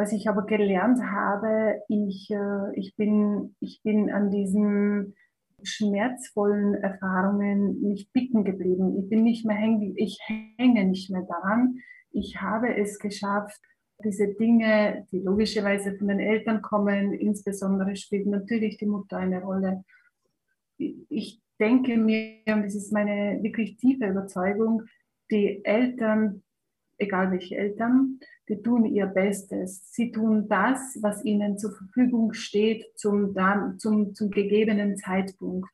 Was ich aber gelernt habe, ich, äh, ich, bin, ich bin an diesen schmerzvollen Erfahrungen nicht bicken geblieben. Ich bin nicht mehr hängen, ich hänge nicht mehr daran. Ich habe es geschafft, diese Dinge, die logischerweise von den Eltern kommen, insbesondere spielt natürlich die Mutter eine Rolle. Ich denke mir, und das ist meine wirklich tiefe Überzeugung, die Eltern, egal welche Eltern, die tun ihr Bestes. Sie tun das, was ihnen zur Verfügung steht zum, zum, zum gegebenen Zeitpunkt.